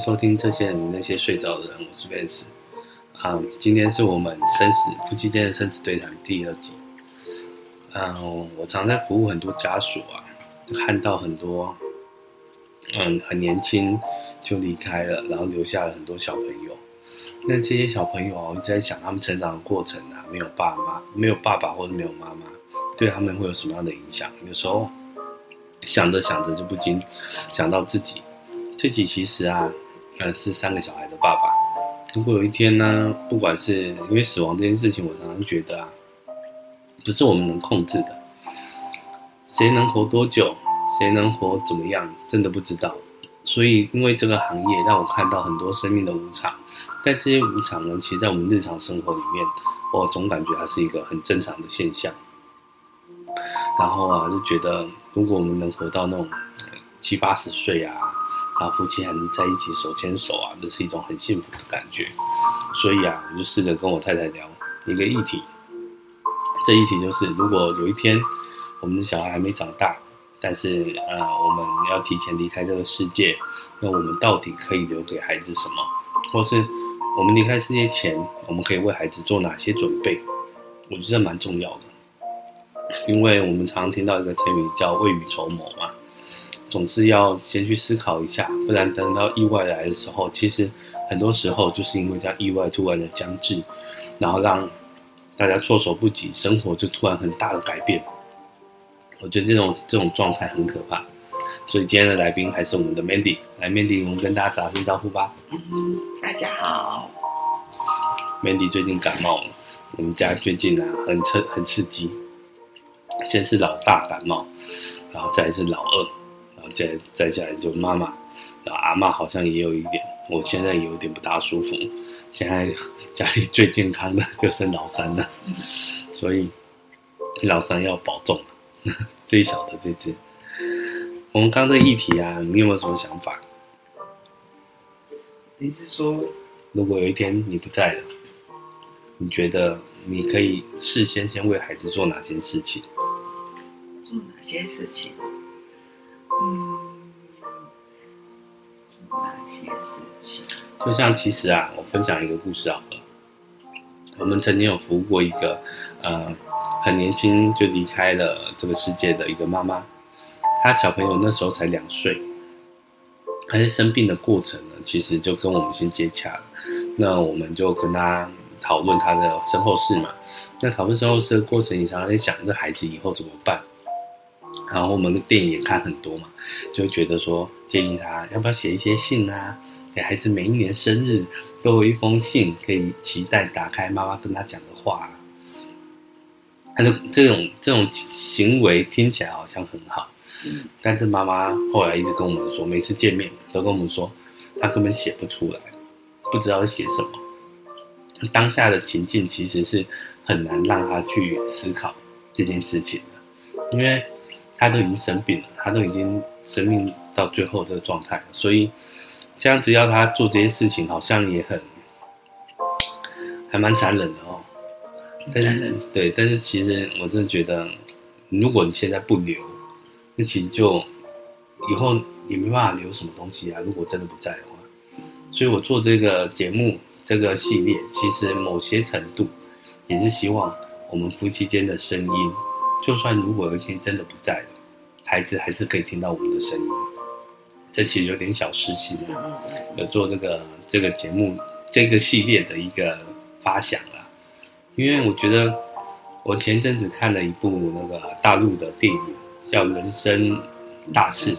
收听这些人那些睡着的人，我是 Vance。啊，今天是我们生死夫妻间的生死对谈第二集。嗯，我常在服务很多家属啊，看到很多嗯很年轻就离开了，然后留下了很多小朋友。那这些小朋友啊，我一直在想他们成长的过程啊，没有爸妈，没有爸爸或者没有妈妈，对他们会有什么样的影响？有时候想着想着就不禁想到自己。这集其实啊，呃，是三个小孩的爸爸。如果有一天呢，不管是因为死亡这件事情，我常常觉得啊，不是我们能控制的。谁能活多久，谁能活怎么样，真的不知道。所以，因为这个行业让我看到很多生命的无常。但这些无常呢，其实，在我们日常生活里面，我总感觉它是一个很正常的现象。然后啊，就觉得如果我们能活到那种七八十岁啊。啊，夫妻还能在一起手牵手啊，这是一种很幸福的感觉。所以啊，我就试着跟我太太聊一个议题。这议题就是，如果有一天我们的小孩还没长大，但是呃，我们要提前离开这个世界，那我们到底可以留给孩子什么？或是我们离开世界前，我们可以为孩子做哪些准备？我觉得蛮重要的，因为我们常常听到一个成语叫未雨绸缪。总是要先去思考一下，不然等到意外来的时候，其实很多时候就是因为这样意外突然的将至，然后让大家措手不及，生活就突然很大的改变。我觉得这种这种状态很可怕，所以今天的来宾还是我们的 Mandy，来 Mandy，我们跟大家打声招呼吧。嗯，大家好。Mandy 最近感冒了，我们家最近啊很刺很刺激，先是老大感冒，然后再是老二。再在家里就妈妈，然后阿妈好像也有一点，我现在也有点不大舒服。现在家里最健康的就是老三了，所以老三要保重。最小的这只，我们刚刚的议题啊，你有没有什么想法？你是说，如果有一天你不在了，你觉得你可以事先先为孩子做哪些事情？做哪些事情？嗯，哪些事情？就像其实啊，我分享一个故事好了。我们曾经有服务过一个，呃，很年轻就离开了这个世界的一个妈妈。她小朋友那时候才两岁，她在生病的过程呢，其实就跟我们先接洽了。那我们就跟她讨论她的身后事嘛。那讨论身后事的过程，你常常在想，这孩子以后怎么办？然后我们电影也看很多嘛，就觉得说建议他要不要写一些信啊，给孩子每一年生日都有一封信，可以期待打开妈妈跟他讲的话。他说这种这种行为听起来好像很好，但是妈妈后来一直跟我们说，每次见面都跟我们说，他根本写不出来，不知道写什么。当下的情境其实是很难让他去思考这件事情的，因为。他都已经生病了，他都已经生命到最后这个状态了，所以这样子要他做这些事情，好像也很还蛮残忍的哦。但是对，但是其实我真的觉得，如果你现在不留，那其实就以后也没办法留什么东西啊。如果真的不在的话，所以我做这个节目这个系列，其实某些程度也是希望我们夫妻间的声音。就算如果有一天真的不在了，孩子还是可以听到我们的声音。这其实有点小私心了，有做这个这个节目这个系列的一个发想啊。因为我觉得我前阵子看了一部那个大陆的电影，叫《人生大事》，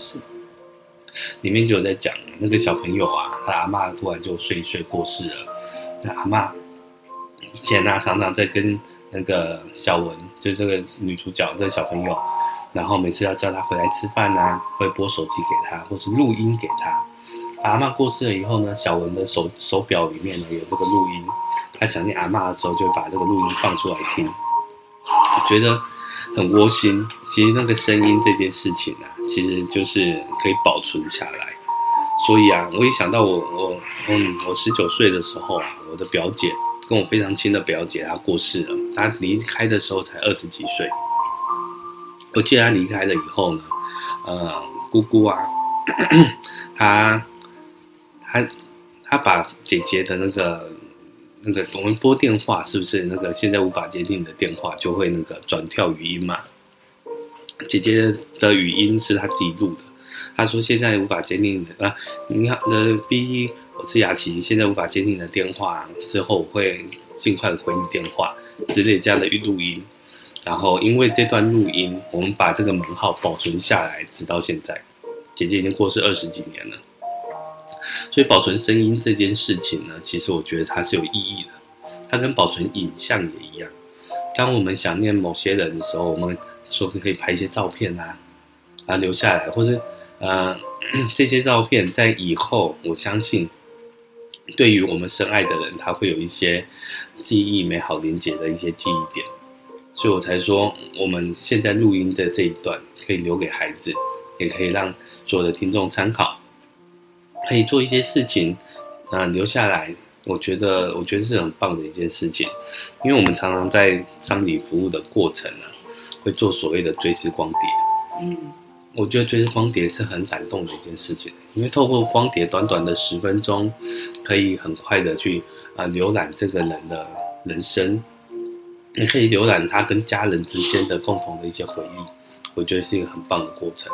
里面就有在讲那个小朋友啊，他阿妈突然就睡一睡过世了。那阿妈以前呢，常常在跟。那个小文，就这个女主角，这个小朋友，然后每次要叫他回来吃饭啊，会拨手机给他，或是录音给他。阿嬷过世了以后呢，小文的手手表里面呢有这个录音，他想念阿嬷的时候就会把这个录音放出来听，我觉得很窝心。其实那个声音这件事情啊，其实就是可以保存下来。所以啊，我一想到我我嗯，我十九岁的时候啊，我的表姐。跟我非常亲的表姐，她过世了。她离开的时候才二十几岁。我记得她离开了以后呢，呃，姑姑啊，她她她把姐姐的那个那个我们拨电话，是不是那个现在无法接听的电话就会那个转跳语音嘛？姐姐的语音是她自己录的。她说现在无法接听的啊，你好，呃，B，我是雅琪，现在无法接听的电话，之后我会尽快回你电话之类这样的录音。然后因为这段录音，我们把这个门号保存下来，直到现在，姐姐已经过世二十几年了。所以保存声音这件事情呢，其实我觉得它是有意义的。它跟保存影像也一样。当我们想念某些人的时候，我们说可以拍一些照片啊，啊留下来，或是呃 这些照片在以后，我相信对于我们深爱的人，他会有一些记忆美好连接的一些记忆点。所以我才说，我们现在录音的这一段可以留给孩子，也可以让所有的听众参考。可以做一些事情，啊，留下来。我觉得，我觉得是很棒的一件事情，因为我们常常在丧礼服务的过程呢、啊，会做所谓的追思光碟。嗯，我觉得追光碟是很感动的一件事情，因为透过光碟，短短的十分钟，可以很快的去啊浏览这个人的人生，也可以浏览他跟家人之间的共同的一些回忆。我觉得是一个很棒的过程。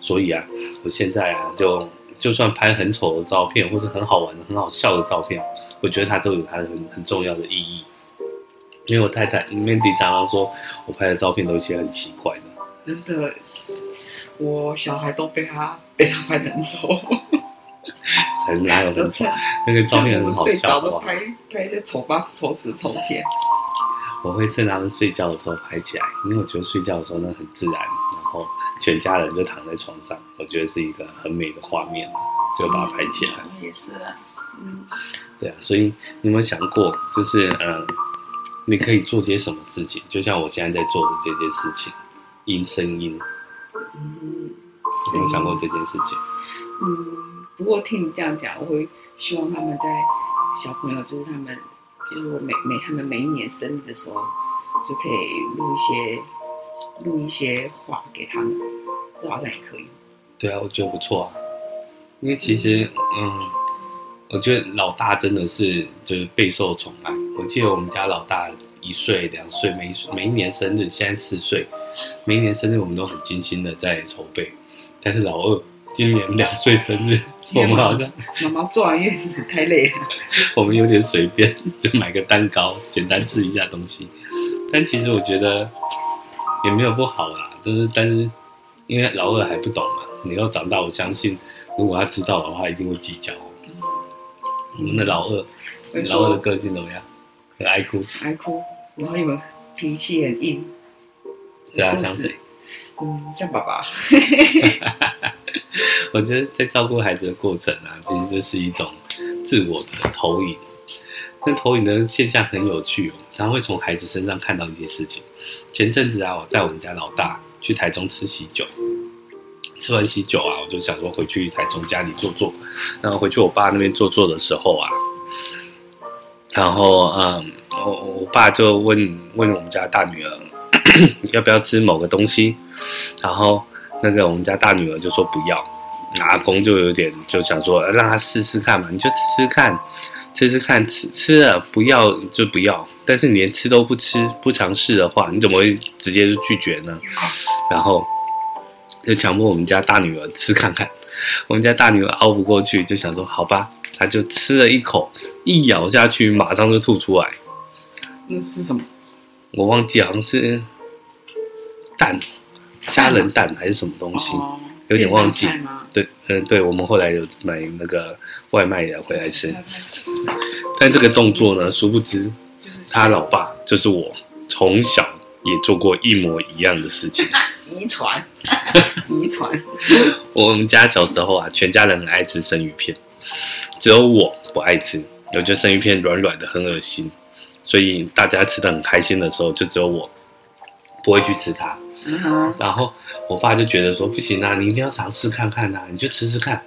所以啊，我现在啊就。就算拍很丑的照片，或是很好玩的、很好笑的照片，我觉得它都有它的很很重要的意义。因为我太太 Mandy 常常说，我拍的照片都一些很奇怪的。真的，我小孩都被他被他拍 很丑。才哪有很丑？那个照片很好笑。都拍拍一些丑八丑死丑片。我会趁他们睡觉的时候拍起来，因为我觉得睡觉的时候呢很自然，然后全家人就躺在床上，我觉得是一个很美的画面，就把它拍起来。嗯、也是啊，嗯，对啊，所以你有没有想过，就是嗯，你可以做些什么事情？就像我现在在做的这件事情，音声音。嗯，有没有想过这件事情？嗯，不过听你这样讲，我会希望他们在小朋友，就是他们。就是我每每他们每一年生日的时候，就可以录一些录一些话给他们，这好像也可以。对啊，我觉得不错啊。因为其实，嗯，嗯，我觉得老大真的是就是备受宠爱。我记得我们家老大一岁、两岁，每每一年生日，现在四岁，每一年生日我们都很精心的在筹备。但是老二。今年两岁生日，我们好像妈妈做完月子太累了，我们有点随便，就买个蛋糕，简单吃一下东西。但其实我觉得也没有不好啦，就是但是因为老二还不懂嘛，你要长大，我相信如果他知道的话，一定会计较。我们的老二，老二的个性怎么样？很爱哭，爱哭，然后你们脾气很硬，对啊，像谁？嗯，像爸爸。我觉得在照顾孩子的过程啊，其实就是一种自我的投影。那投影的现象很有趣哦，他会从孩子身上看到一些事情。前阵子啊，我带我们家老大去台中吃喜酒，吃完喜酒啊，我就想说回去台中家里坐坐。然后回去我爸那边坐坐的时候啊，然后嗯，我我爸就问问我们家大女儿要不要吃某个东西，然后。那个我们家大女儿就说不要，阿公就有点就想说让她试试看嘛，你就吃吃看，吃吃看，吃吃了不要就不要，但是你连吃都不吃不尝试的话，你怎么会直接就拒绝呢？然后就强迫我们家大女儿吃看看，我们家大女儿熬不过去，就想说好吧，她就吃了一口，一咬下去马上就吐出来。那是什么？我忘记，好像是蛋。虾仁蛋还是什么东西，哦、有点忘记。对，嗯，对，我们后来有买那个外卖的回来吃。但这个动作呢，殊不知，他老爸就是我，从小也做过一模一样的事情。遗传，遗传。我们家小时候啊，全家人很爱吃生鱼片，只有我不爱吃。我觉得生鱼片软软的，很恶心。所以大家吃的很开心的时候，就只有我不会去吃它。然后我爸就觉得说不行啊，你一定要尝试看看呐、啊，你就吃吃看，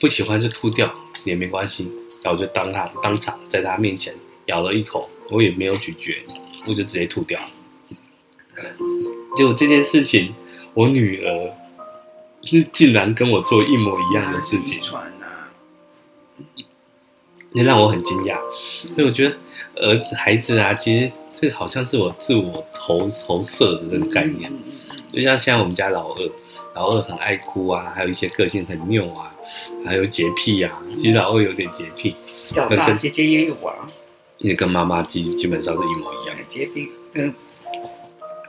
不喜欢就吐掉也没关系。然后我就当他当场在他面前咬了一口，我也没有咀嚼，我就直接吐掉。结果这件事情，我女儿是竟然跟我做一模一样的事情。那让我很惊讶。所以我觉得，呃，孩子啊，其实这个好像是我自我投投射的这个概念。就像现在我们家老二，老二很爱哭啊，还有一些个性很拗啊，还有洁癖啊。其实老二有点洁癖，较大姐姐也有啊，也跟妈妈基基本上是一模一样。洁癖，嗯，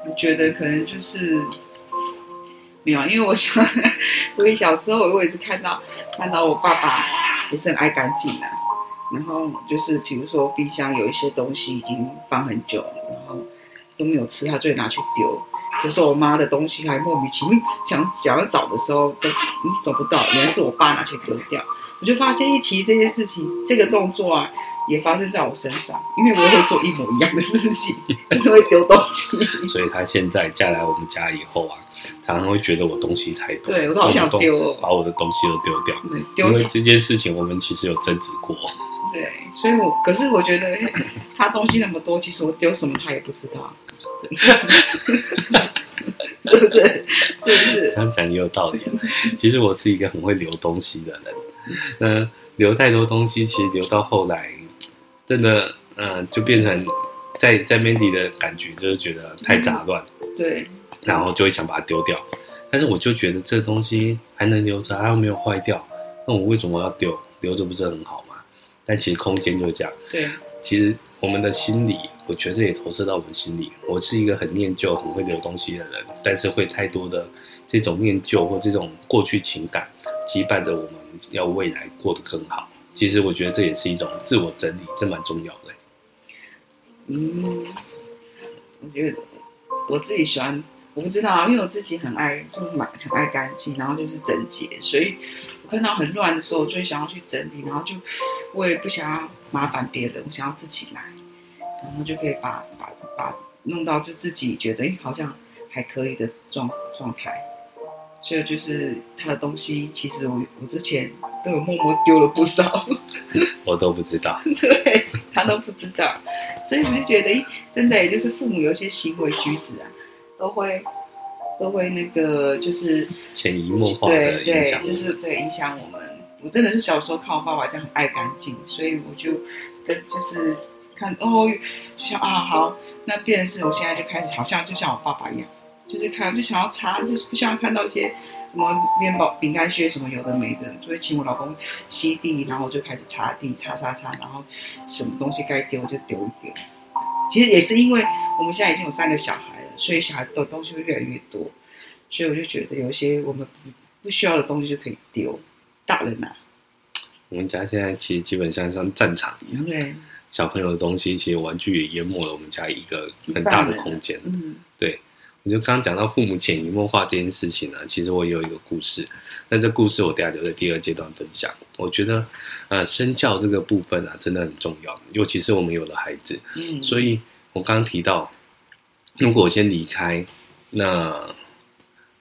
我觉得可能就是没有，因为我想，我小时候我也是看到看到我爸爸也是很爱干净的，然后就是比如说冰箱有一些东西已经放很久了，然后都没有吃，他就会拿去丢。有时候我妈的东西还莫名其妙想想要找的时候都你找不到，原来是我爸拿去丢掉。我就发现一提这件事情，这个动作啊，也发生在我身上，因为我也会做一模一样的事情，就是会丢东西。所以他现在嫁来我们家以后啊，常常会觉得我东西太多，对我都好想丢，把我的东西都丢掉。因为这件事情我们其实有争执过。对，所以我可是我觉得 他东西那么多，其实我丢什么他也不知道。是不是？是不是？这样讲也有道理。其实我是一个很会留东西的人。嗯，留太多东西，其实留到后来，真的，嗯，就变成在在 Mandy 的感觉，就是觉得太杂乱。对。然后就会想把它丢掉。但是我就觉得这个东西还能留着，它又没有坏掉，那我为什么要丢？留着不是很好吗？但其实空间就是这样。对。其实我们的心理。我觉得也投射到我们心里。我是一个很念旧、很会留东西的人，但是会太多的这种念旧或这种过去情感羁绊着我们，要未来过得更好。其实我觉得这也是一种自我整理，这蛮重要的。嗯，我觉得我自己喜欢，我不知道啊，因为我自己很爱，就是蛮很爱干净，然后就是整洁，所以我看到很乱的时候，我就会想要去整理，然后就我也不想要麻烦别人，我想要自己来。然后就可以把把把弄到就自己觉得哎好像还可以的状状态，所以就是他的东西，其实我我之前都有默默丢了不少，我都不知道，对他都不知道，所以我就觉得哎真的也就是父母有一些行为举止啊，都会都会那个就是潜移默化的影响，对对，就是对影响我们。我真的是小时候看我爸爸这样很爱干净，所以我就跟就是。看哦，就像啊好，那变成是我现在就开始好像就像我爸爸一样，就是看就想要擦，就是不想看到一些什么面包、饼干屑什么有的没的，就会请我老公吸地，然后我就开始擦地，擦擦擦，然后什么东西该丢就丢一丢。其实也是因为我们现在已经有三个小孩了，所以小孩的东西会越来越多，所以我就觉得有些我们不不需要的东西就可以丢。大人呐、啊，我们家现在其实基本上像战场一样。对。小朋友的东西，其实玩具也淹没了我们家一个很大的空间。嗯，对，我就刚刚讲到父母潜移默化这件事情呢，其实我也有一个故事。那这故事我等下留在第二阶段分享。我觉得，呃，身教这个部分啊，真的很重要，尤其是我们有了孩子。嗯，所以我刚刚提到，如果我先离开，那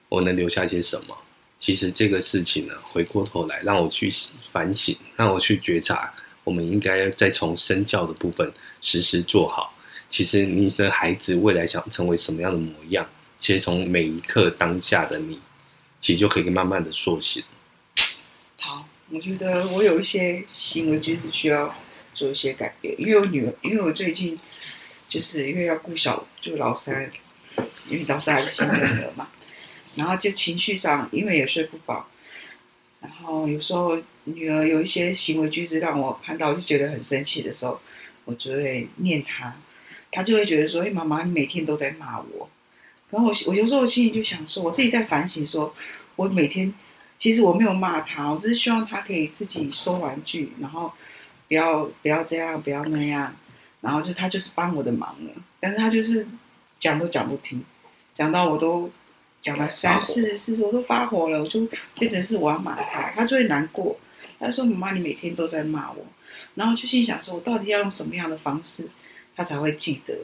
我能留下些什么？其实这个事情呢，回过头来让我去反省，让我去觉察。我们应该再从身教的部分实时做好。其实你的孩子未来想成为什么样的模样，其实从每一刻当下的你，其实就可以慢慢的塑形。好，我觉得我有一些行为举止需要做一些改变，因为我女儿，因为我最近就是因为要顾小，就老三，因为老三还是新生儿嘛，然后就情绪上，因为也睡不饱。然后有时候女儿有一些行为举止让我看到就觉得很生气的时候，我就会念她，她就会觉得说：“哎，妈妈，你每天都在骂我。”然后我我有时候我心里就想说，我自己在反省说，我每天其实我没有骂她，我只是希望她可以自己收玩具，然后不要不要这样，不要那样，然后就他就是帮我的忙了，但是他就是讲都讲不听，讲到我都。讲了三次四次，我都发火了，我就变成是我要骂他，他就会难过。他说：“妈妈，你每天都在骂我。”然后就心想说：“我到底要用什么样的方式，他才会记得？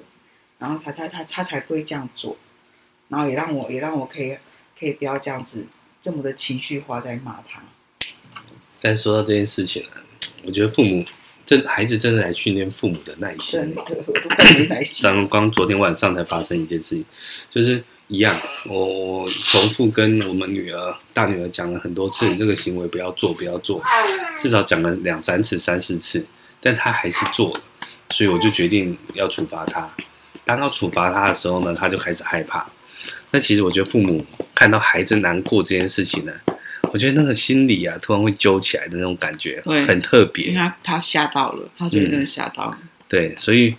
然后他他他他才不会这样做？然后也让我也让我可以可以不要这样子这么的情绪化在骂他。”但说到这件事情呢，我觉得父母真孩子真的来训练父母的耐心。真的，我都没耐心。刚刚昨天晚上才发生一件事情，就是。一样，我我重复跟我们女儿大女儿讲了很多次，你这个行为不要做，不要做，至少讲了两三次、三四次，但她还是做了，所以我就决定要处罚她。当要处罚她的时候呢，她就开始害怕。那其实我觉得父母看到孩子难过这件事情呢，我觉得那个心里啊，突然会揪起来的那种感觉，很特别。因为他他吓到了，他觉得吓到了。嗯。对，所以，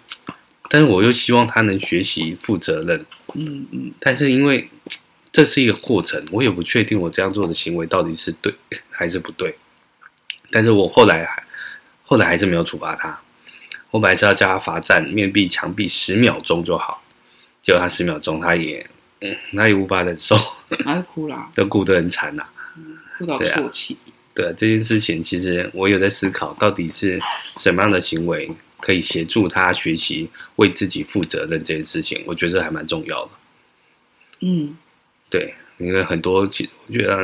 但是我又希望他能学习负责任。嗯嗯。但是因为这是一个过程，我也不确定我这样做的行为到底是对还是不对。但是我后来还后来还是没有处罚他。我本来是要叫他罚站面壁墙壁十秒钟就好，结果他十秒钟他也。嗯，他也无法忍受，他就哭了，都哭得很惨呐、啊嗯，哭到啜泣。对啊，这件事情其实我有在思考，到底是什么样的行为可以协助他学习为自己负责任这件事情，我觉得还蛮重要的。嗯，对，因为很多其实我觉得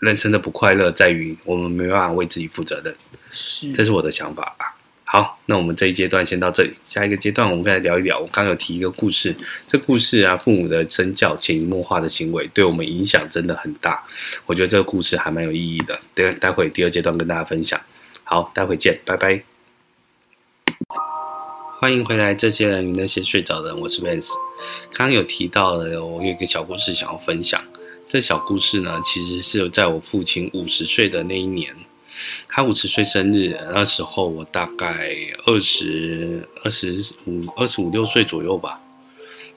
人生的不快乐在于我们没办法为自己负责任，是，这是我的想法吧。好，那我们这一阶段先到这里。下一个阶段，我们再来聊一聊。我刚有提一个故事，这故事啊，父母的身教潜移默化的行为，对我们影响真的很大。我觉得这个故事还蛮有意义的。待待会第二阶段跟大家分享。好，待会见，拜拜。欢迎回来，这些人与那些睡着的人，我是 Vance。刚刚有提到的，我有一个小故事想要分享。这小故事呢，其实是在我父亲五十岁的那一年。他五十岁生日，那时候我大概二十二十五、二十五六岁左右吧。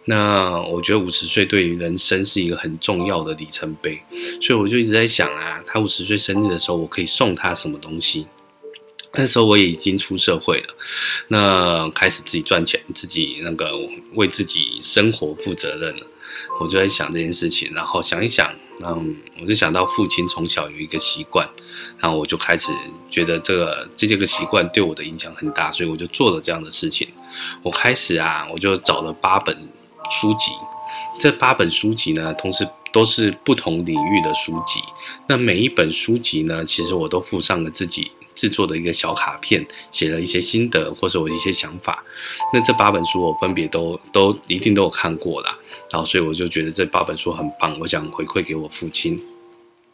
那我觉得五十岁对于人生是一个很重要的里程碑，所以我就一直在想啊，他五十岁生日的时候，我可以送他什么东西？那时候我也已经出社会了，那开始自己赚钱，自己那个为自己生活负责任了。我就在想这件事情，然后想一想，嗯，我就想到父亲从小有一个习惯，然后我就开始觉得这个这这个习惯对我的影响很大，所以我就做了这样的事情。我开始啊，我就找了八本书籍，这八本书籍呢，同时都是不同领域的书籍。那每一本书籍呢，其实我都附上了自己。制作的一个小卡片，写了一些心得或者我一些想法。那这八本书我分别都都一定都有看过啦，然后所以我就觉得这八本书很棒，我想回馈给我父亲。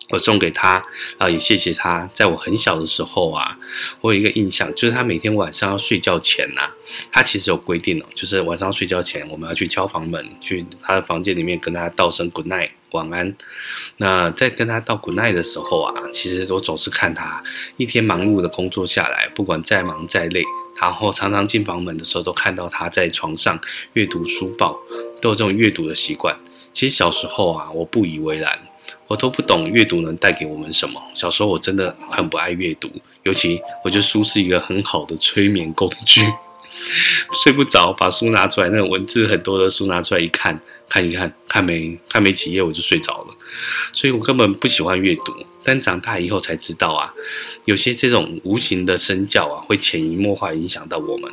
我送给他，然后也谢谢他。在我很小的时候啊，我有一个印象，就是他每天晚上要睡觉前呐、啊，他其实有规定哦，就是晚上睡觉前我们要去敲房门，去他的房间里面跟他道声 good night 晚安。那在跟他道 good night 的时候啊，其实我总是看他一天忙碌的工作下来，不管再忙再累，然后常常进房门的时候都看到他在床上阅读书报，都有这种阅读的习惯。其实小时候啊，我不以为然。我都不懂阅读能带给我们什么。小时候我真的很不爱阅读，尤其我觉得书是一个很好的催眠工具。睡不着，把书拿出来，那种文字很多的书拿出来一看，看一看，看没看没几页我就睡着了。所以我根本不喜欢阅读。但长大以后才知道啊，有些这种无形的身教啊，会潜移默化影响到我们。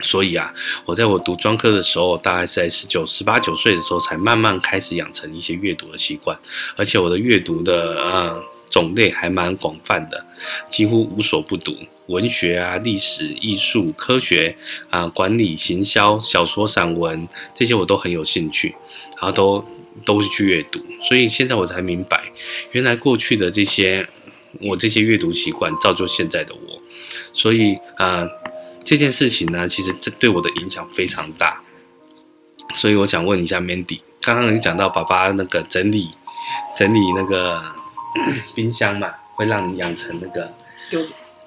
所以啊，我在我读专科的时候，大概是在十九、十八九岁的时候，才慢慢开始养成一些阅读的习惯。而且我的阅读的呃种类还蛮广泛的，几乎无所不读。文学啊、历史、艺术、科学啊、管理、行销、小说、散文这些我都很有兴趣，然后都都是去阅读。所以现在我才明白，原来过去的这些我这些阅读习惯造就现在的我。所以啊。呃这件事情呢，其实这对我的影响非常大，所以我想问一下 Mandy，刚刚你讲到爸爸那个整理整理那个 冰箱嘛，会让你养成那个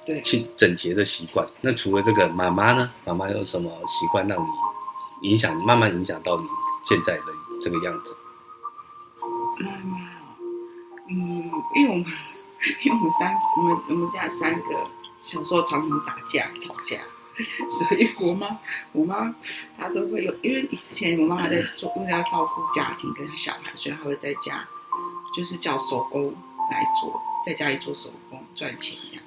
对清整洁的习惯。那除了这个，妈妈呢？妈妈有什么习惯让你影响，慢慢影响到你现在的这个样子？妈妈，嗯，因为我们 因为我们三我们我们家三个小时候常常打架吵架。所以我妈，我妈她都会有，因为之前我妈妈在做，为了要照顾家庭跟小孩，所以她会在家，就是叫手工来做，在家里做手工赚钱这样。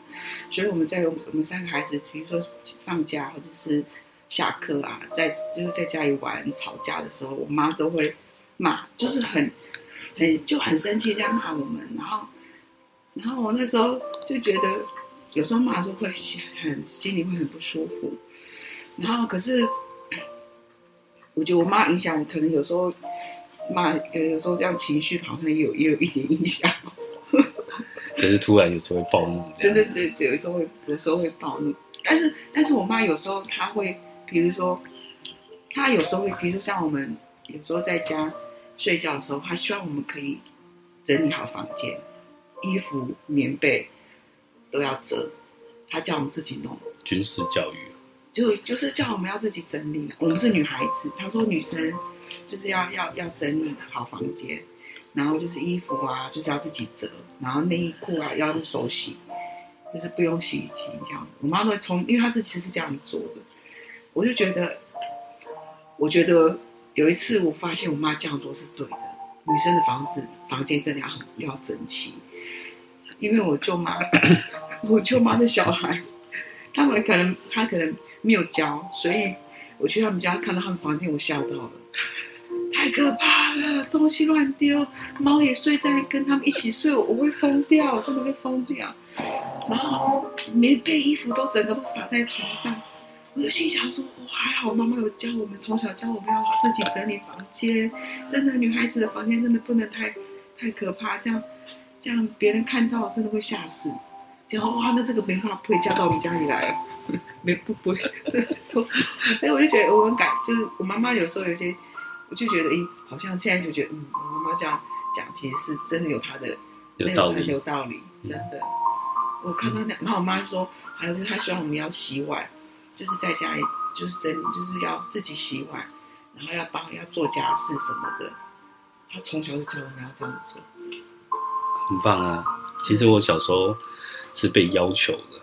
所以我们在我们三个孩子，比如说放假或者是下课啊，在就是在家里玩吵架的时候，我妈都会骂，就是很很就很生气这样骂我们。然后，然后我那时候就觉得。有时候骂的时候会很心里会很不舒服，然后可是我觉得我妈影响我，可能有时候骂有时候这样情绪好像有也有一点影响。可是突然有时候会暴怒，对对对，有时候会有时候会暴怒。但是但是我妈有时候她会，比如说她有时候会，比如说像我们有时候在家睡觉的时候，她希望我们可以整理好房间，衣服、棉被都要折，她叫我们自己弄。军事教育。就就是叫我们要自己整理，我们是女孩子，她说女生就是要要要整理好房间，然后就是衣服啊，就是要自己折，然后内衣裤啊要用手洗，就是不用洗衣机这样。我妈都会从，因为她自己是这样子做的，我就觉得，我觉得有一次我发现我妈这样做是对的，女生的房子房间真的要很要整齐，因为我舅妈，我舅妈的小孩，他们可能他可能。没有教，所以我去他们家看到他们房间，我吓到了，太可怕了，东西乱丢，猫也睡在跟他们一起睡，我会疯掉，真的会疯掉。然后棉被、衣服都整个都洒在床上，我就心想说，我还好，妈妈有教我们，从小教我们要自己整理房间，真的，女孩子的房间真的不能太太可怕，这样这样别人看到真的会吓死。这样哇，那这个没办法不会嫁到我们家里来。没不不会 所以我就觉得我很感，就是我妈妈有时候有些，我就觉得，诶，好像现在就觉得，嗯，我妈妈这样讲，其实是真的有她的，有道理，有道理，真的。嗯、我看到那，然后我妈就说，还是她希望我们要洗碗，就是在家里就是真就是要自己洗碗，然后要帮要做家事什么的。她从小就教我们要这样做，很棒啊！其实我小时候是被要求的。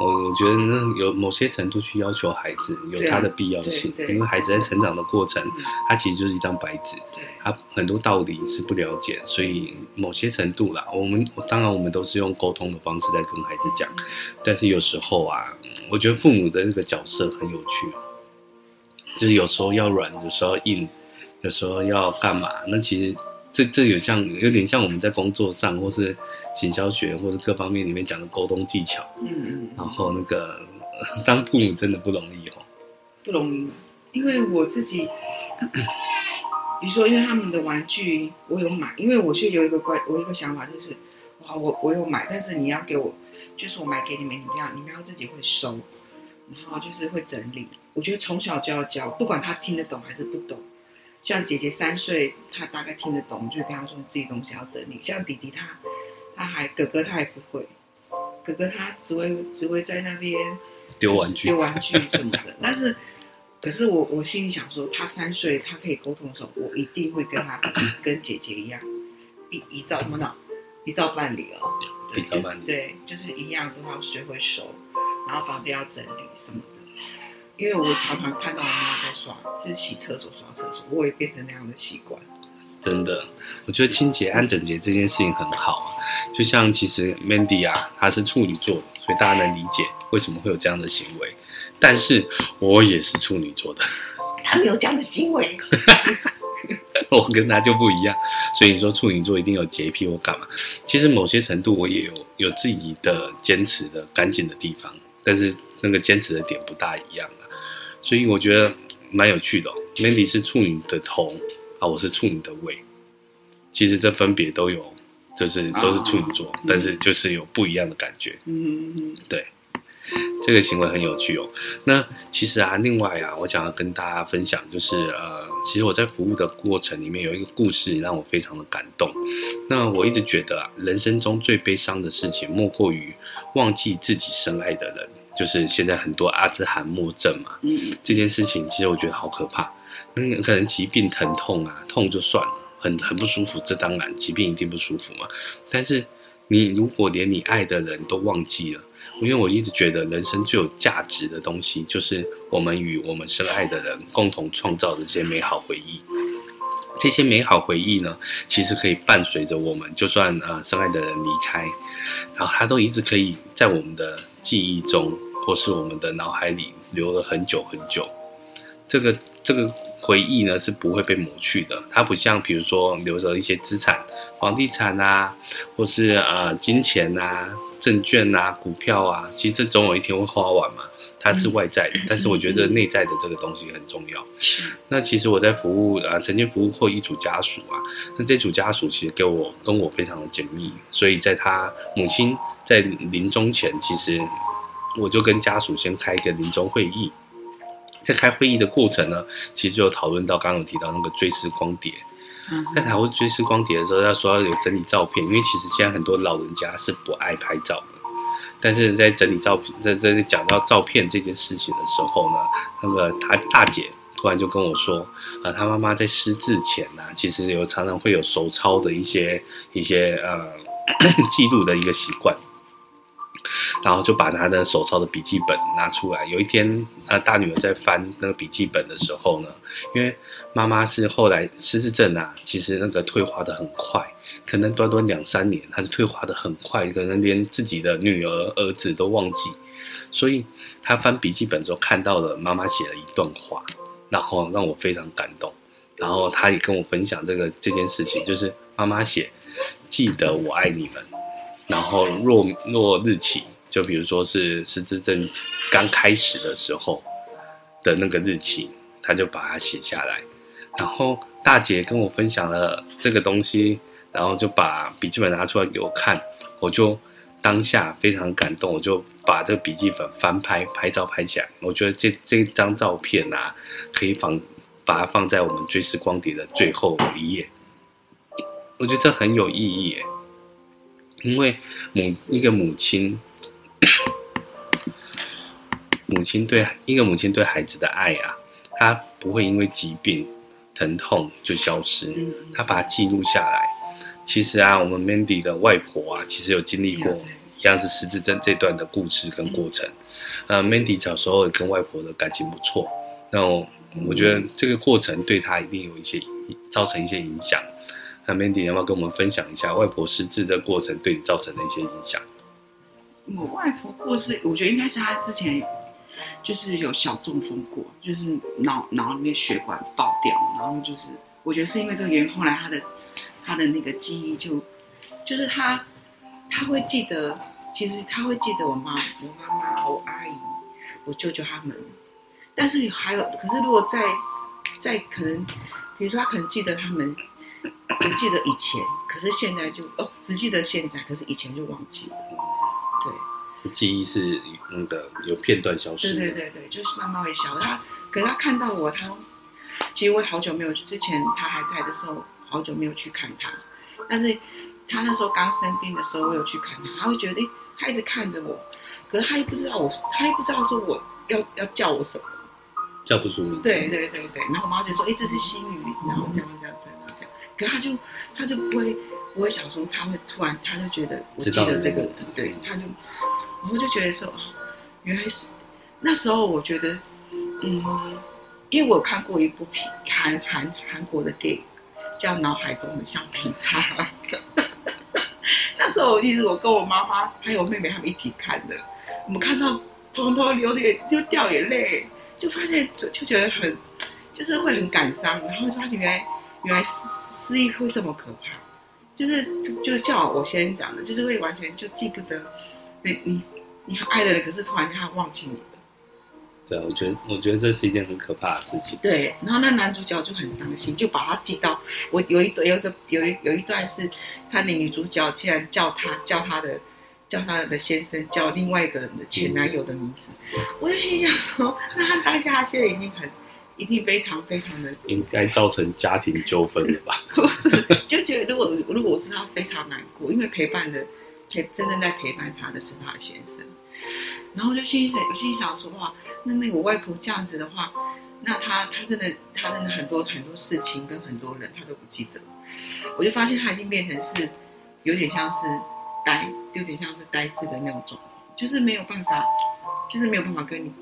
我我觉得那有某些程度去要求孩子有他的必要性，因为孩子在成长的过程，他其实就是一张白纸，他很多道理是不了解，所以某些程度啦，我们当然我们都是用沟通的方式在跟孩子讲，但是有时候啊，我觉得父母的这个角色很有趣，就是有时候要软，有时候要硬，有时候要干嘛，那其实。这这有像有点像我们在工作上，或是行销学，或是各方面里面讲的沟通技巧。嗯嗯。然后那个当父母真的不容易哦。不容易，因为我自己，比如说，因为他们的玩具我有买，因为我是有一个关，我有一个想法就是，哇，我我有买，但是你要给我，就是我买给你们，你们要你们要自己会收，然后就是会整理。我觉得从小就要教，不管他听得懂还是不懂。像姐姐三岁，她大概听得懂，就跟她说自己东西要整理。像弟弟他，他还哥哥他也不会，哥哥他只会只会在那边丢玩具、丢玩具什么的。但是，可是我我心里想说，他三岁他可以沟通的时候，我一定会跟他 跟姐姐一样，依依照什么呢？依照办理哦，对，就是对，就是一样都要学会收，然后房间要整理什么的。因为我常常看到我妈在刷，就是洗厕所、刷厕所，我也变成那样的习惯。真的，我觉得清洁、安整洁这件事情很好啊。就像其实 Mandy 啊，她是处女座，所以大家能理解为什么会有这样的行为。但是我也是处女座的，他没有这样的行为。我跟他就不一样，所以你说处女座一定有洁癖或干嘛？其实某些程度我也有有自己的坚持的干净的地方，但是那个坚持的点不大一样。所以我觉得蛮有趣的哦。Mandy 是处女的头啊，我是处女的尾。其实这分别都有，就是都是处女座，但是就是有不一样的感觉。嗯嗯对，这个行为很有趣哦。那其实啊，另外啊，我想要跟大家分享，就是呃，其实我在服务的过程里面有一个故事让我非常的感动。那我一直觉得啊，人生中最悲伤的事情，莫过于忘记自己深爱的人。就是现在很多阿兹海默症嘛，嗯，这件事情其实我觉得好可怕。那可能疾病疼痛啊，痛就算了，很很不舒服，这当然疾病一定不舒服嘛。但是你如果连你爱的人都忘记了，因为我一直觉得人生最有价值的东西，就是我们与我们深爱的人共同创造的这些美好回忆。这些美好回忆呢，其实可以伴随着我们，就算呃深爱的人离开，然后他都一直可以在我们的记忆中。或是我们的脑海里留了很久很久，这个这个回忆呢是不会被抹去的。它不像比如说留着一些资产，房地产啊，或是呃金钱啊，证券啊、股票啊，其实这总有一天会花完嘛。它是外在的，嗯、但是我觉得内在的这个东西很重要。是。那其实我在服务啊，曾经服务过一组家属啊，那这组家属其实给我跟我非常的紧密，所以在他母亲在临终前，其实我就跟家属先开一个临终会议。在开会议的过程呢，其实就讨论到刚刚有提到那个追思光碟。嗯。在讨论追思光碟的时候，他说要有整理照片，因为其实现在很多老人家是不爱拍照的。但是在整理照片，在在讲到照片这件事情的时候呢，那个他大姐突然就跟我说，啊，他妈妈在失智前呢、啊，其实有常常会有手抄的一些一些呃 记录的一个习惯。然后就把他的手抄的笔记本拿出来。有一天，呃，大女儿在翻那个笔记本的时候呢，因为妈妈是后来失智症啊，其实那个退化的很快，可能短短两三年，她是退化的很快，可能连自己的女儿儿子都忘记。所以她翻笔记本的时候看到了妈妈写了一段话，然后让我非常感动。然后她也跟我分享这个这件事情，就是妈妈写：“记得我爱你们。”然后若若日期，就比如说是失智症刚开始的时候的那个日期，他就把它写下来。然后大姐跟我分享了这个东西，然后就把笔记本拿出来给我看，我就当下非常感动，我就把这个笔记本翻拍拍照拍起来。我觉得这这张照片啊，可以放把它放在我们追思光碟的最后一页。我觉得这很有意义耶。因为母一个母亲，母亲对一个母亲对孩子的爱啊，她不会因为疾病、疼痛就消失，她把它记录下来。其实啊，我们 Mandy 的外婆啊，其实有经历过一样是失智症这段的故事跟过程。呃，Mandy 小时候跟外婆的感情不错，那我，我觉得这个过程对她一定有一些造成一些影响。那 Mandy 要不要跟我们分享一下外婆失智的过程对你造成的一些影响？我外婆过世，我觉得应该是她之前就是有小中风过，就是脑脑里面血管爆掉，然后就是我觉得是因为这个原因，后来他的他的那个记忆就就是他他会记得，其实他会记得我妈、我妈妈、我阿姨、我舅舅他们，但是还有，可是如果在在可能，比如说他可能记得他们。只记得以前，可是现在就哦，只记得现在，可是以前就忘记了。对，记忆是那个有片段消失。对对对对，就是慢慢会消。他，可是他看到我，他其实我好久没有，之前他还在的时候，好久没有去看他。但是他那时候刚生病的时候，我有去看他，他会觉得，哎，他一直看着我，可是他又不知道我，他又不知道说我要要叫我什么，叫不出名字。对对对对，然后我妈就说，哎，这是新语，然后这样这样这样。可他就他就不会不会想说他会突然他就觉得我记得这个字，对，他就然后就觉得说哦，原来是那时候我觉得嗯，因为我看过一部韩韩韩国的电影叫《脑海中的橡皮擦》，那时候其实我跟我妈妈还有妹妹他们一起看的，我们看到从头流眼就掉眼泪，就发现就就觉得很就是会很感伤，然后就发现原来。原来失失忆会这么可怕，就是就是叫我先讲的，就是会完全就记不得，你你你很爱的人，可是突然他忘记你了。对啊，我觉得我觉得这是一件很可怕的事情。对，然后那男主角就很伤心，就把他记到我有一段有一个有一有一段是他的女主角竟然叫他叫他的叫他的先生叫另外一个人的前男友的名字，嗯、我就心想说，那他当下他现在已经很。一定非常非常的应该造成家庭纠纷了吧？就觉得如果如果我是他，非常难过，因为陪伴的陪真正在陪伴他的是他的先生。然后就心想，我心想说哇，那那个我外婆这样子的话，那他他真的他真的很多很多事情跟很多人他都不记得。我就发现他已经变成是有点像是呆，有点像是呆滞的那种状况，就是没有办法，就是没有办法跟你。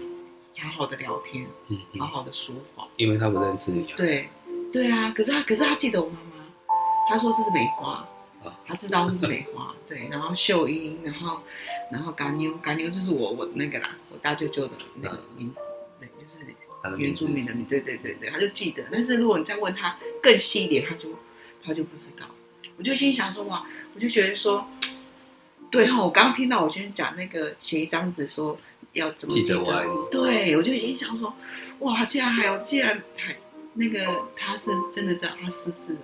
好好的聊天，嗯，好好的说话，因为他不认识你啊。对，对啊，可是他，可是他记得我妈妈，他说这是梅花，啊，他知道这是梅花，对，然后秀英，然后，然后嘎妞，嘎妞就是我我那个啦，我大舅舅的那个名字，对，就是原住民的名，对对对对，他就记得。但是如果你再问他更细一点，他就他就不知道。我就心想说哇，我就觉得说，对哈，我刚刚听到我先生讲那个写一张纸说要怎么记得，记得我爱你，对我就已经想说，哇，竟然还有，竟然还那个他是真的知道他识字吗？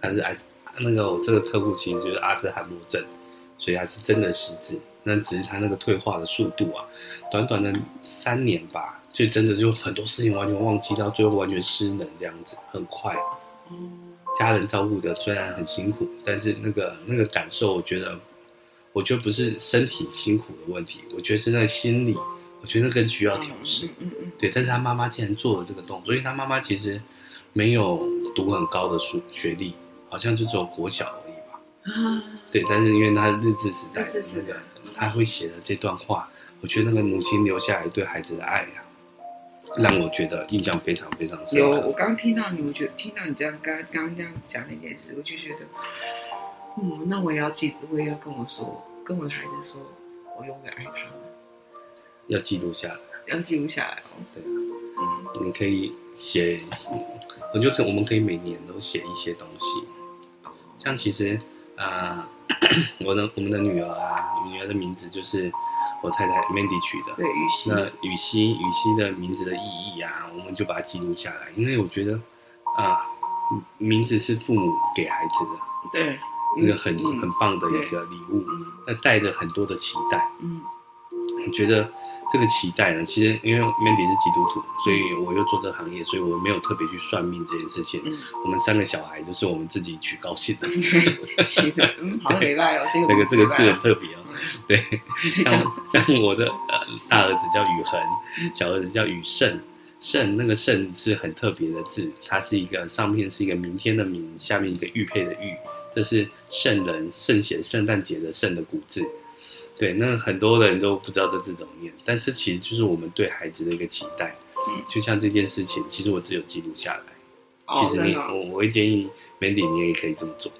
他是癌，那个我这个客户其实就是阿兹海默症，所以他是真的失智，那只是他那个退化的速度啊，短短的三年吧，就真的就很多事情完全忘记，到最后完全失能这样子，很快。家人照顾的虽然很辛苦，但是那个那个感受，我觉得，我觉得不是身体辛苦的问题，我觉得是那个心理，我觉得那更需要调试。嗯嗯。对，但是他妈妈竟然做了这个动作，因为他妈妈其实没有读很高的书学历，好像就只有国小而已吧。啊。对，但是因为他日治时代的那个，他会写的这段话，我觉得那个母亲留下来对孩子的爱呀。让我觉得印象非常非常深。有，我刚刚听到你，我觉得听到你这样刚刚刚这样讲那件事，我就觉得，嗯，那我也要记得，我也要跟我说，跟我的孩子说，我永远爱他们。要记录下来。要记录下来哦。对啊。嗯。你可以写，我觉得我们可以每年都写一些东西。像其实啊、呃，我的我们的女儿啊，女儿的名字就是。我太太 Mandy 取的，对，雨熙。那雨熙，雨熙的名字的意义啊，我们就把它记录下来，因为我觉得，啊，名字是父母给孩子的，对，一个很、嗯、很棒的一个礼物，那带着很多的期待，嗯，我觉得。这个期待呢，其实因为 Mandy 是基督徒，所以我又做这个行业，所以我没有特别去算命这件事情。嗯、我们三个小孩就是我们自己取高兴的。对，嗯，好礼拜哦，这个那个这个字很特别哦。对，像像我的呃大儿子叫宇恒，小儿子叫宇胜，胜那个胜是很特别的字，它是一个上面是一个明天的明，下面一个玉佩的玉，这是圣人圣贤圣诞节的圣的古字。对，那很多人都不知道这字怎么念，但这其实就是我们对孩子的一个期待。嗯，就像这件事情，其实我只有记录下来。哦，其实你我我会建议 Mandy，你也可以这么做。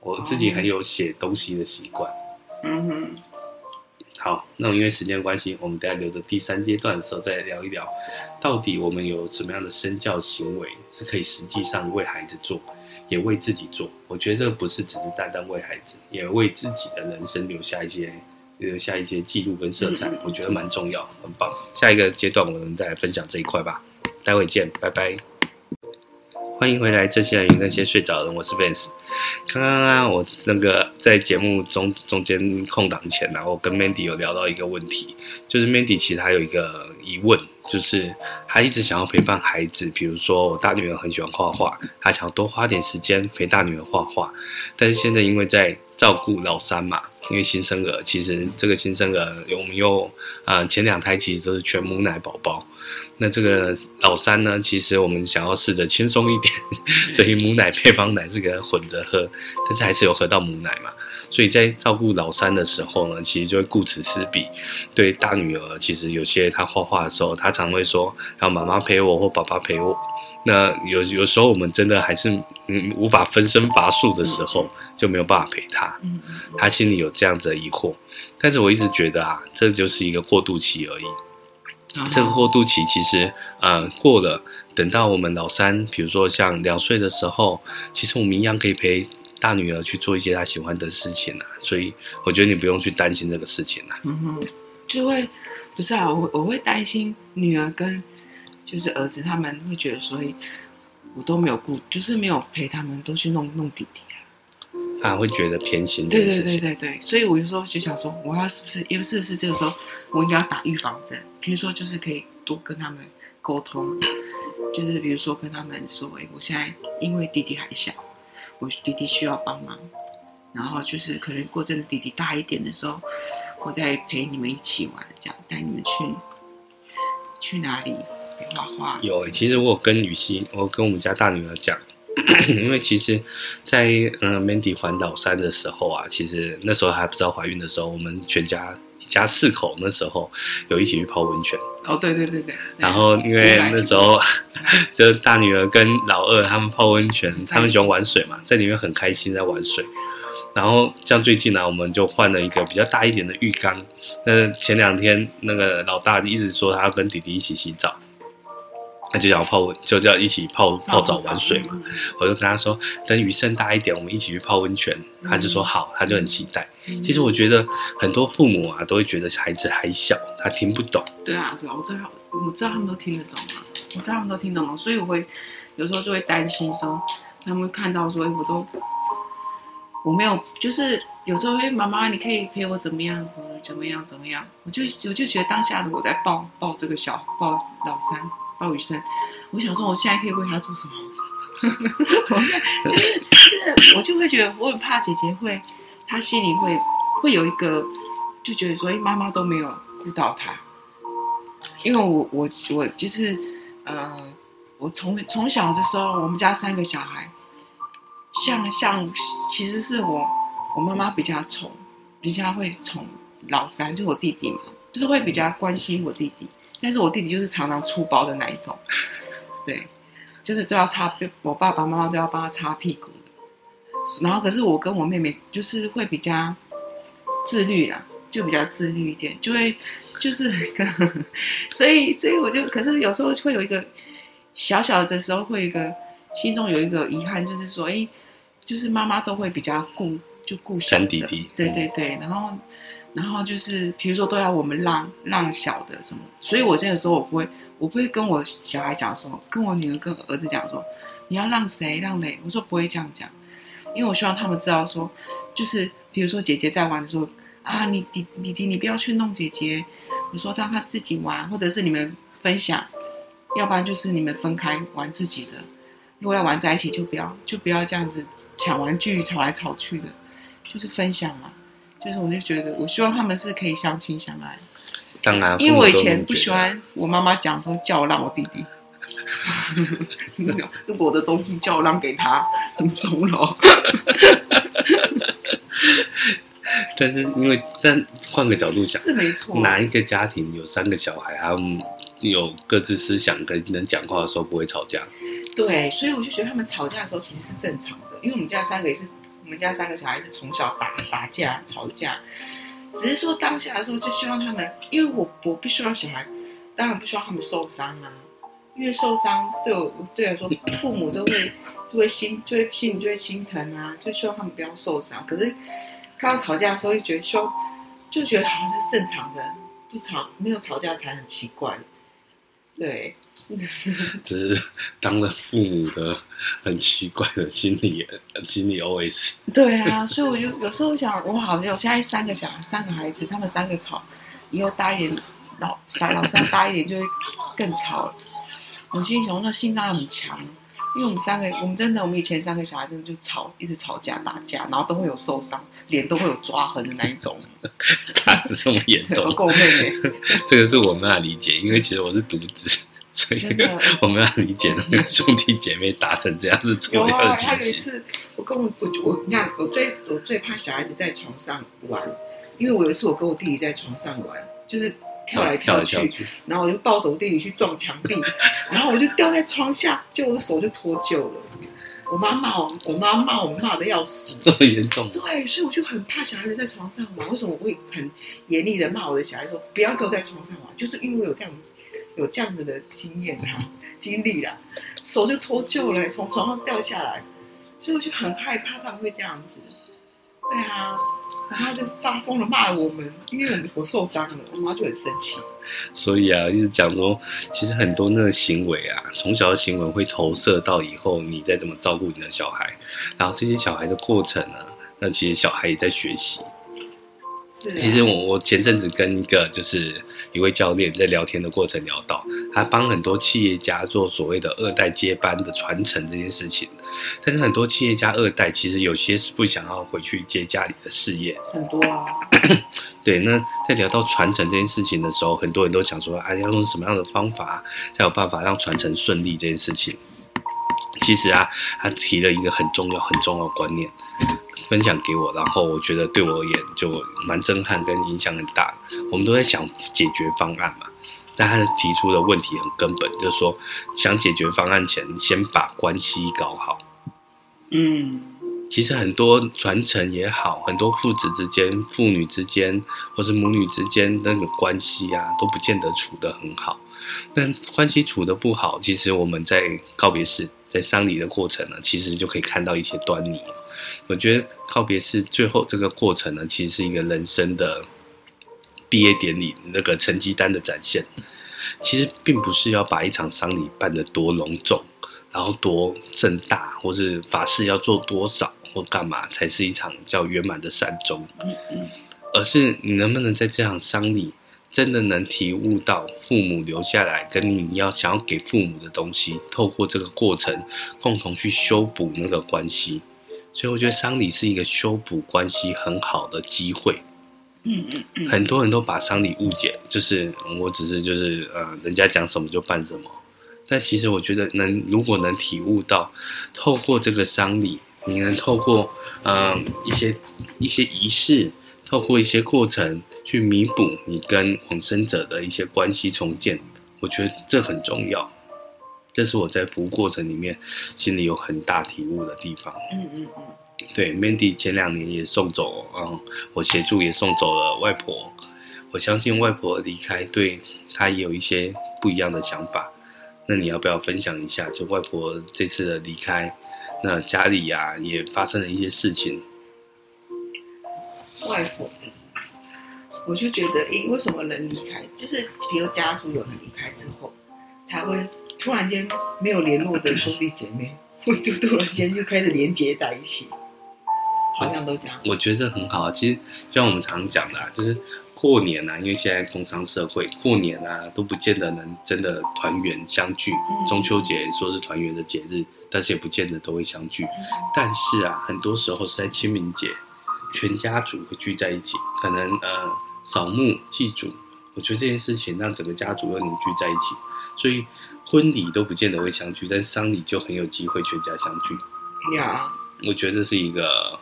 我自己很有写东西的习惯。嗯哼。好，那因为时间关系，我们等下留着第三阶段的时候再聊一聊，到底我们有什么样的身教行为是可以实际上为孩子做，也为自己做。我觉得这个不是只是单单为孩子，也为自己的人生留下一些。留下一些记录跟色彩，嗯、我觉得蛮重要，很棒。下一个阶段我们再来分享这一块吧，待会见，拜拜。欢迎回来，这些人与那些睡着的人，我是 Vance。刚刚啊，我那个在节目中中间空档前呢、啊，我跟 Mandy 有聊到一个问题，就是 Mandy 其实还有一个疑问，就是他一直想要陪伴孩子，比如说我大女儿很喜欢画画，他想要多花点时间陪大女儿画画，但是现在因为在照顾老三嘛，因为新生儿，其实这个新生儿我们又啊、呃、前两胎其实都是全母奶宝宝。那这个老三呢，其实我们想要试着轻松一点，所以母奶配方奶这个混着喝，但是还是有喝到母奶嘛。所以在照顾老三的时候呢，其实就会顾此失彼。对大女儿，其实有些她画画的时候，她常会说让妈妈陪我或爸爸陪我。那有有时候我们真的还是嗯无法分身乏术的时候，就没有办法陪他。他心里有这样子的疑惑，但是我一直觉得啊，这就是一个过渡期而已。这个过渡期其实，呃，过了，等到我们老三，比如说像两岁的时候，其实我们一样可以陪大女儿去做一些她喜欢的事情啊。所以我觉得你不用去担心这个事情啊。嗯哼，就会不是啊，我我会担心女儿跟就是儿子他们会觉得，所以我都没有顾，就是没有陪他们，都去弄弄弟弟。啊会觉得偏心，对对对对对，所以我就说就想说，我要是不是，因为是不是这个时候我应该要打预防针？比如说，就是可以多跟他们沟通，就是比如说跟他们说，哎，我现在因为弟弟还小，我弟弟需要帮忙，然后就是可能过阵子弟弟大一点的时候，我再陪你们一起玩，这样带你们去去哪里画画。有，其实我有跟雨熙，我跟我们家大女儿讲。因为其实在，在嗯，Mandy 环老三的时候啊，其实那时候还不知道怀孕的时候，我们全家一家四口那时候有一起去泡温泉。哦，对对对对。然后因为那时候，就大女儿跟老二他们泡温泉，他们喜欢玩水嘛，在里面很开心在玩水。然后像最近呢、啊，我们就换了一个比较大一点的浴缸。那前两天那个老大一直说他要跟弟弟一起洗澡。他就想泡温，就叫一起泡泡澡玩水嘛。我就跟他说，等雨声大一点，我们一起去泡温泉。他就说好，他就很期待。其实我觉得很多父母啊，都会觉得孩子还小，他听不懂。对啊，对啊，我知道，我知道他们都听得懂啊，我知道他们都听懂了，所以我会有时候就会担心说，他们看到说，我都我没有，就是有时候，哎，妈妈，你可以陪我怎么样？怎么样？怎么样？我就我就觉得当下的我在抱抱这个小抱老三。鲍雨生，我想说，我现在可以为他做什么？我现在就是就是，我就会觉得我很怕姐姐会，她心里会会有一个，就觉得说，哎，妈妈都没有顾到她。因为我我我就是，呃，我从从小的时候，我们家三个小孩，像像其实是我我妈妈比较宠，比较会宠老三，就是我弟弟嘛，就是会比较关心我弟弟。但是我弟弟就是常常粗暴的那一种，对，就是都要擦，我爸爸妈妈都要帮他擦屁股的。然后可是我跟我妹妹就是会比较自律啦，就比较自律一点，就会就是，所以所以我就，可是有时候会有一个小小的时候会有一个心中有一个遗憾，就是说，哎，就是妈妈都会比较顾，就顾小的，弟弟，对对对，然后。然后就是，比如说都要我们让让小的什么，所以我这个时候我不会，我不会跟我小孩讲说，跟我女儿跟儿子讲说，你要让谁让谁，我说不会这样讲，因为我希望他们知道说，就是比如说姐姐在玩的时候，啊，你弟弟弟你不要去弄姐姐，我说让他自己玩，或者是你们分享，要不然就是你们分开玩自己的，如果要玩在一起就不要就不要这样子抢玩具吵来吵去的，就是分享嘛。就是我就觉得，我希望他们是可以相亲相爱。当然，因为我以前不喜欢我妈妈讲说叫我让我弟弟，如果我的东西叫我让给他，很懂了。但是因为，但换个角度想，是没错。哪一个家庭有三个小孩，他们有各自思想跟能讲话的时候不会吵架？对，所以我就觉得他们吵架的时候其实是正常的，因为我们家三个也是。我们家三个小孩子从小打打架吵架，只是说当下的时候就希望他们，因为我我不希望小孩，当然不希望他们受伤啊，因为受伤对我对我来说，父母都会都会心就会心里就会心疼啊，就希望他们不要受伤。可是看到吵架的时候，就觉得说就觉得好像是正常的，不吵没有吵架才很奇怪，对。只是当了父母的很奇怪的心理心理 OS。对啊，所以我就有时候想，我好像我现在三个小孩，三个孩子，他们三个吵，以后大一点，老三老三大一点就会更吵了。我心想，那心脏很强，因为我们三个，我们真的，我们以前三个小孩真的就吵，一直吵架打架，然后都会有受伤，脸都会有抓痕的那一种。打得这么严重？我跟我妹妹，这个是我没法理解，因为其实我是独子。所以 我们要理解那个兄弟姐妹打成这样子情形。有啊，有一次我跟我我我你看我最我最怕小孩子在床上玩，因为我有一次我跟我弟弟在床上玩，就是跳来跳去，跳跳然后我就抱着我弟弟去撞墙壁，然后我就掉在床下，就我的手就脱臼了。我妈骂我，我妈骂我骂的要死，这么严重？对，所以我就很怕小孩子在床上玩。为什么我会很严厉的骂我的小孩说不要给我在床上玩？就是因为我有这样子。有这样子的经验啊，经历啊，手就脱臼了，从床上掉下来，所以我就很害怕他们会这样子。对啊，然后就发疯了骂我们，因为我们我受伤了，我妈就很生气。所以啊，一直讲说，其实很多那个行为啊，从小的行为会投射到以后你再怎么照顾你的小孩，然后这些小孩的过程呢，那其实小孩也在学习。其实我我前阵子跟一个就是一位教练在聊天的过程聊到，他帮很多企业家做所谓的二代接班的传承这件事情，但是很多企业家二代其实有些是不想要回去接家里的事业，很多啊。对，那在聊到传承这件事情的时候，很多人都想说，啊，要用什么样的方法才有办法让传承顺利这件事情。其实啊，他提了一个很重要很重要的观念。分享给我，然后我觉得对我而言就蛮震撼跟影响很大。我们都在想解决方案嘛，但他提出的问题很根本，就是说想解决方案前，先把关系搞好。嗯，其实很多传承也好，很多父子之间、父女之间，或是母女之间那个关系啊，都不见得处得很好。但关系处得不好，其实我们在告别式、在丧礼的过程呢，其实就可以看到一些端倪。我觉得告别是最后这个过程呢，其实是一个人生的毕业典礼那个成绩单的展现。其实并不是要把一场丧礼办得多隆重，然后多盛大，或是法事要做多少或干嘛，才是一场叫圆满的善终。嗯嗯，而是你能不能在这场丧礼，真的能体悟到父母留下来跟你要想要给父母的东西，透过这个过程共同去修补那个关系。所以我觉得丧礼是一个修补关系很好的机会。嗯嗯嗯，很多人都把丧礼误解，就是我只是就是呃，人家讲什么就办什么。但其实我觉得能如果能体悟到，透过这个丧礼，你能透过呃一些一些仪式，透过一些过程去弥补你跟往生者的一些关系重建，我觉得这很重要。这是我在服务过程里面心里有很大体悟的地方。嗯嗯嗯。对，Mandy 前两年也送走，嗯，我协助也送走了外婆。我相信外婆离开，对她也有一些不一样的想法。那你要不要分享一下？就外婆这次的离开，那家里呀、啊、也发生了一些事情。外婆，我就觉得，诶，为什么人离开，就是比如家族有人离开之后，才会突然间没有联络的兄弟姐妹，就突然间就开始连接在一起。好像都这样，我觉得这很好啊。其实就像我们常讲的啊，就是过年啊，因为现在工商社会，过年啊都不见得能真的团圆相聚。中秋节说是团圆的节日，但是也不见得都会相聚。但是啊，很多时候是在清明节，全家族会聚在一起，可能呃扫墓祭祖。我觉得这件事情让整个家族又凝聚在一起，所以婚礼都不见得会相聚，但是丧礼就很有机会全家相聚。呀，我觉得这是一个。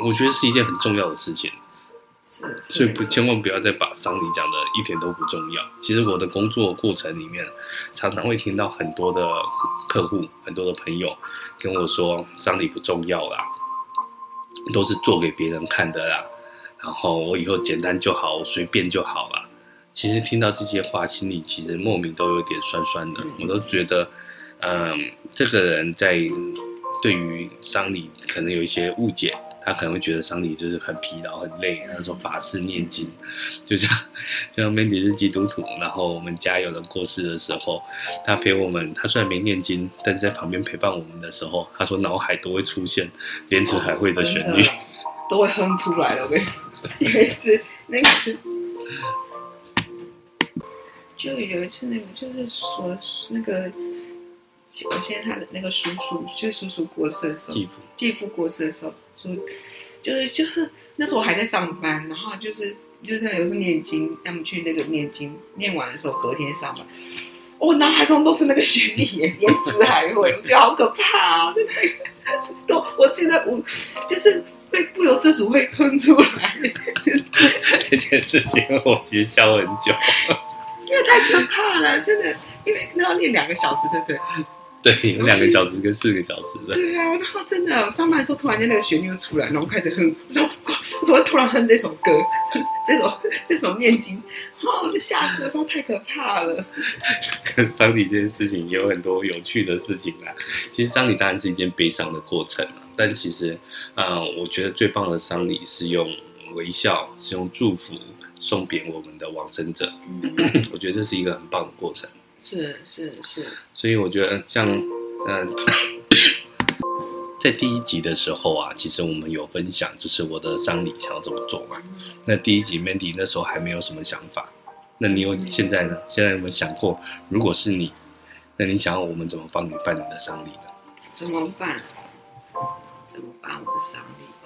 我觉得是一件很重要的事情，是，所以不千万不要再把丧礼讲的一点都不重要。其实我的工作过程里面，常常会听到很多的客户、很多的朋友跟我说，丧礼不重要啦，都是做给别人看的啦。然后我以后简单就好，随便就好了。其实听到这些话，心里其实莫名都有点酸酸的。我都觉得，嗯，这个人在对于丧礼可能有一些误解。他可能会觉得丧礼就是很疲劳、很累。他说法师念经，就像 就像 Mandy 是基督徒，然后我们家有人过世的时候，他陪我们。他虽然没念经，但是在旁边陪伴我们的时候，他说脑海都会出现莲池海会的旋律，哦、都会哼出来了。我跟你说，有一次那个是，就有一次那个就是说那个。我现在他的那个叔叔，就是叔叔过世的时候，继父继父过世的时候，说就是就是那时候我还在上班，然后就是就是他有时候念经，他们去那个念经，念完的时候隔天上班，我脑海中都是那个旋律，连词还会，我觉得好可怕啊！对不对？都我记得我就是会不由自主会喷出来，这件事情我其实笑很久，因为太可怕了，真的，因为那要练两个小时，对不对？对，有两个小时跟四个小时的。对啊，然后真的，我上班的时候突然间那个旋律就出来，然后开始哼，我说我怎么会突然哼这首歌，这首这首念经，然后我就吓死了，说太可怕了。可是丧礼这件事情也有很多有趣的事情啊。其实丧礼当然是一件悲伤的过程，但其实，呃，我觉得最棒的丧礼是用微笑，是用祝福送别我们的往生者。嗯，我觉得这是一个很棒的过程。是是是，所以我觉得像，嗯、呃，在第一集的时候啊，其实我们有分享，就是我的丧礼想要怎么做嘛。那第一集 Mandy 那时候还没有什么想法，那你有现在呢？现在有没有想过，如果是你，那你想要我们怎么帮你办你的丧礼呢？怎么办？怎么办我的丧礼？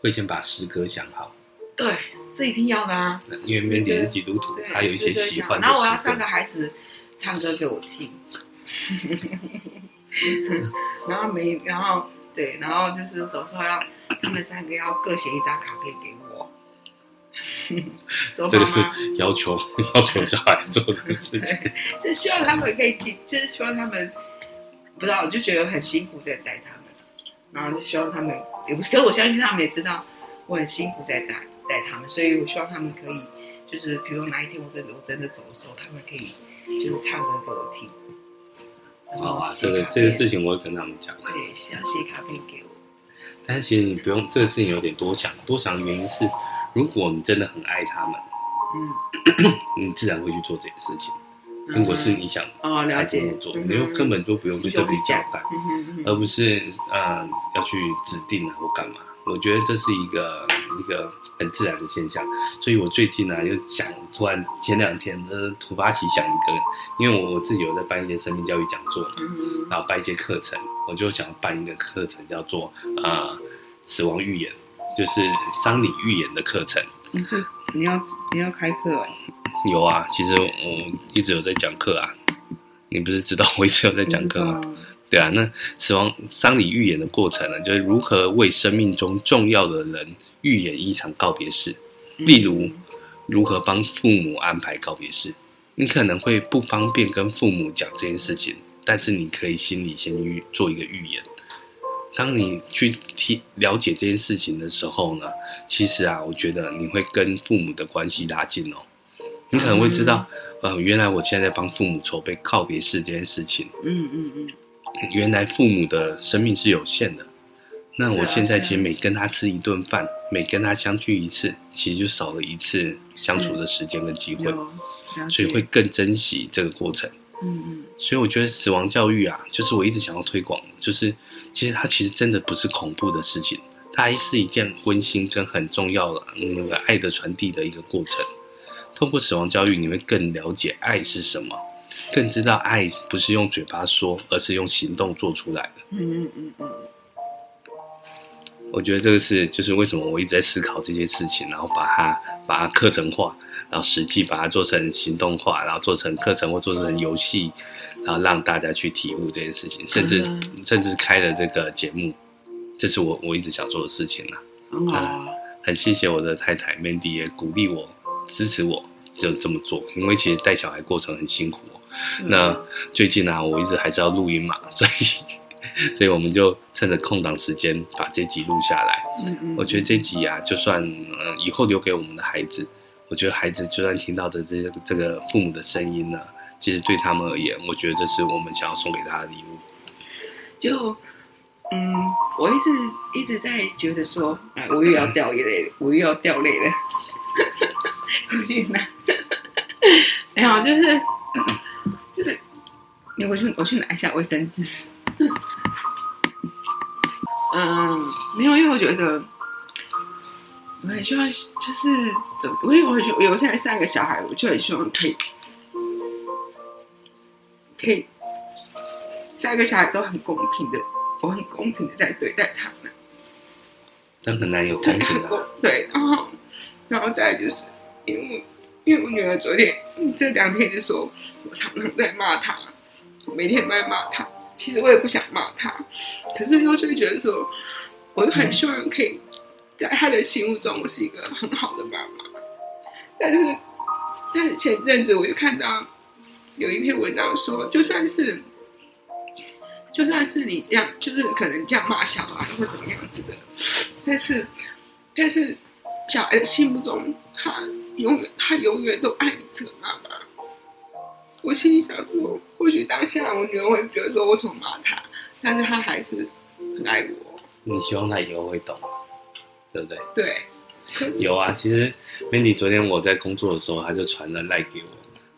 会先把诗歌想好。对。这一定要的啊！因为 Mandy 是基督徒，他有一些喜欢的。然后我要三个孩子唱歌给我听，然后没，然后对，然后就是走时候要他们三个要各写一张卡片给我。这个是要求 要求小孩做的事情，就希望他们可以记，就是希望他们不知道，我就觉得很辛苦在带他们，然后就希望他们也不是，可是我相信他们也知道我很辛苦在带。带他们，所以我希望他们可以就是比如哪一天我真的我真的走的时候，他们可以就是唱歌给我听。好啊，这个这个事情我会跟他们讲。对，想写卡片给我。但是其实你不用，这个事情有点多想，多想的原因是，如果你真的很爱他们，嗯，你自然会去做这件事情。如果是你想哦了解做，你就根本就不用去特别交代，而不是呃要去指定啊或干嘛。我觉得这是一个一个很自然的现象，所以我最近呢、啊、又想突然前两天的突发奇想一个，因为我我自己有在办一些生命教育讲座嘛，然后办一些课程，我就想办一个课程叫做呃死亡预言，就是丧礼预言的课程。你要你要开课哦？有啊，其实我一直有在讲课啊，你不是知道我一直有在讲课吗？对啊，那死亡丧礼预言的过程呢，就是如何为生命中重要的人预演一场告别式。例如，如何帮父母安排告别式。你可能会不方便跟父母讲这件事情，但是你可以心里先预做一个预言。当你去提了解这件事情的时候呢，其实啊，我觉得你会跟父母的关系拉近哦。你可能会知道，呃，原来我现在在帮父母筹备告别式这件事情。嗯嗯嗯。原来父母的生命是有限的，那我现在其实每跟他吃一顿饭，每跟他相聚一次，其实就少了一次相处的时间跟机会，所以会更珍惜这个过程。嗯嗯，所以我觉得死亡教育啊，就是我一直想要推广，就是其实它其实真的不是恐怖的事情，它还是一件温馨跟很重要的那个爱的传递的一个过程。通过死亡教育，你会更了解爱是什么。更知道爱不是用嘴巴说，而是用行动做出来的。嗯嗯嗯嗯。我觉得这个是，就是为什么我一直在思考这些事情，然后把它把它课程化，然后实际把它做成行动化，然后做成课程或做成游戏，然后让大家去体悟这件事情，甚至甚至开了这个节目，这是我我一直想做的事情了。啊，很谢谢我的太太 Mandy 也鼓励我、支持我，就这么做，因为其实带小孩过程很辛苦。那最近呢、啊，我一直还是要录音嘛，所以，所以我们就趁着空档时间把这集录下来。嗯嗯，我觉得这集啊，就算呃以后留给我们的孩子，我觉得孩子就算听到的这这个父母的声音呢，其实对他们而言，我觉得这是我们想要送给他的礼物。就嗯，我一直一直在觉得说，哎，我又要掉眼泪，我又要掉泪了。我去拿，没有，就是。就是，你回去，我去拿一下卫生纸。嗯，没有，因为我觉得我很希望，就是怎么，因为我很，我现在三个小孩，我就很希望可以，可以三个小孩都很公平的，我很公平的在对待他们。但很难有公平的。对，然后，然后再就是因为。因为我女儿昨天这两天就说，我常常在骂她，每天都在骂她。其实我也不想骂她，可是又就会觉得说，我很希望可以在她的心目中，我是一个很好的妈妈。但是，但是前阵子我就看到有一篇文章说，就算是就算是你这样，就是可能这样骂小孩或怎么样子的，但是但是小孩心目中他。永远，他永远都爱你这个妈妈。我心里想说，或许当下我女儿会觉得说我怎么骂她，但是她还是很爱我。你希望她以后会懂，对不对？对。有啊，其实 Mandy 昨天我在工作的时候，他就传了赖给我。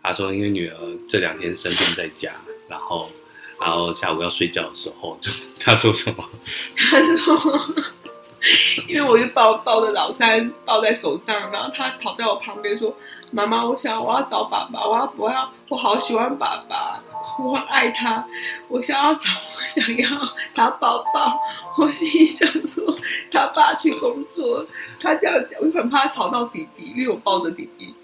他说，因为女儿这两天生病在家，然后，然后下午要睡觉的时候，就他说什么？他说。因为我就抱抱着老三抱在手上，然后他跑在我旁边说：“妈妈，我想我要找爸爸，我要我要我好喜欢爸爸，我很爱他，我想要找我想要他抱抱。”我心里想说，他爸去工作，他这样讲，我很怕吵到弟弟，因为我抱着弟弟。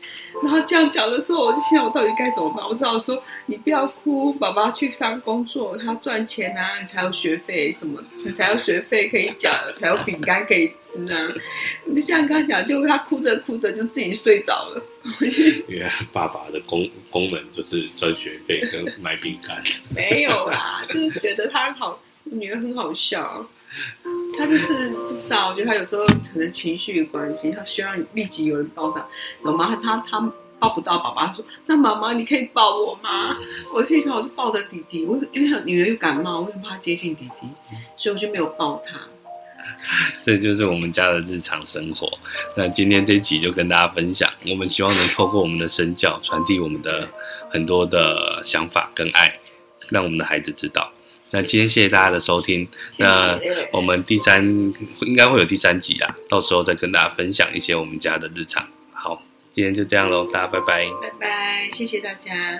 然后这样讲的时候，我就想我到底该怎么办？我只好说，你不要哭，爸爸去上工作，他赚钱啊，你才有学费什么，你才有学费可以缴，才有饼干可以吃啊。我就这样跟他讲，结果他哭着哭着就自己睡着了。因为爸爸的功功能就是赚学费跟买饼干。没有啦，就是觉得他好，女儿很好笑。他就是不知道，我觉得他有时候可能情绪的关系，他需要立即有人抱他。有妈？他他他抱不到爸爸，说：“那妈妈，你可以抱我吗？” 我心想，我就抱着弟弟。我因为女儿又感冒，我很怕接近弟弟，所以我就没有抱他。这就是我们家的日常生活。那今天这一集就跟大家分享，我们希望能透过我们的身教，传递我们的很多的想法跟爱，让我们的孩子知道。那今天谢谢大家的收听。那我们第三应该会有第三集啊，到时候再跟大家分享一些我们家的日常。好，今天就这样喽，大家拜拜。拜拜，谢谢大家。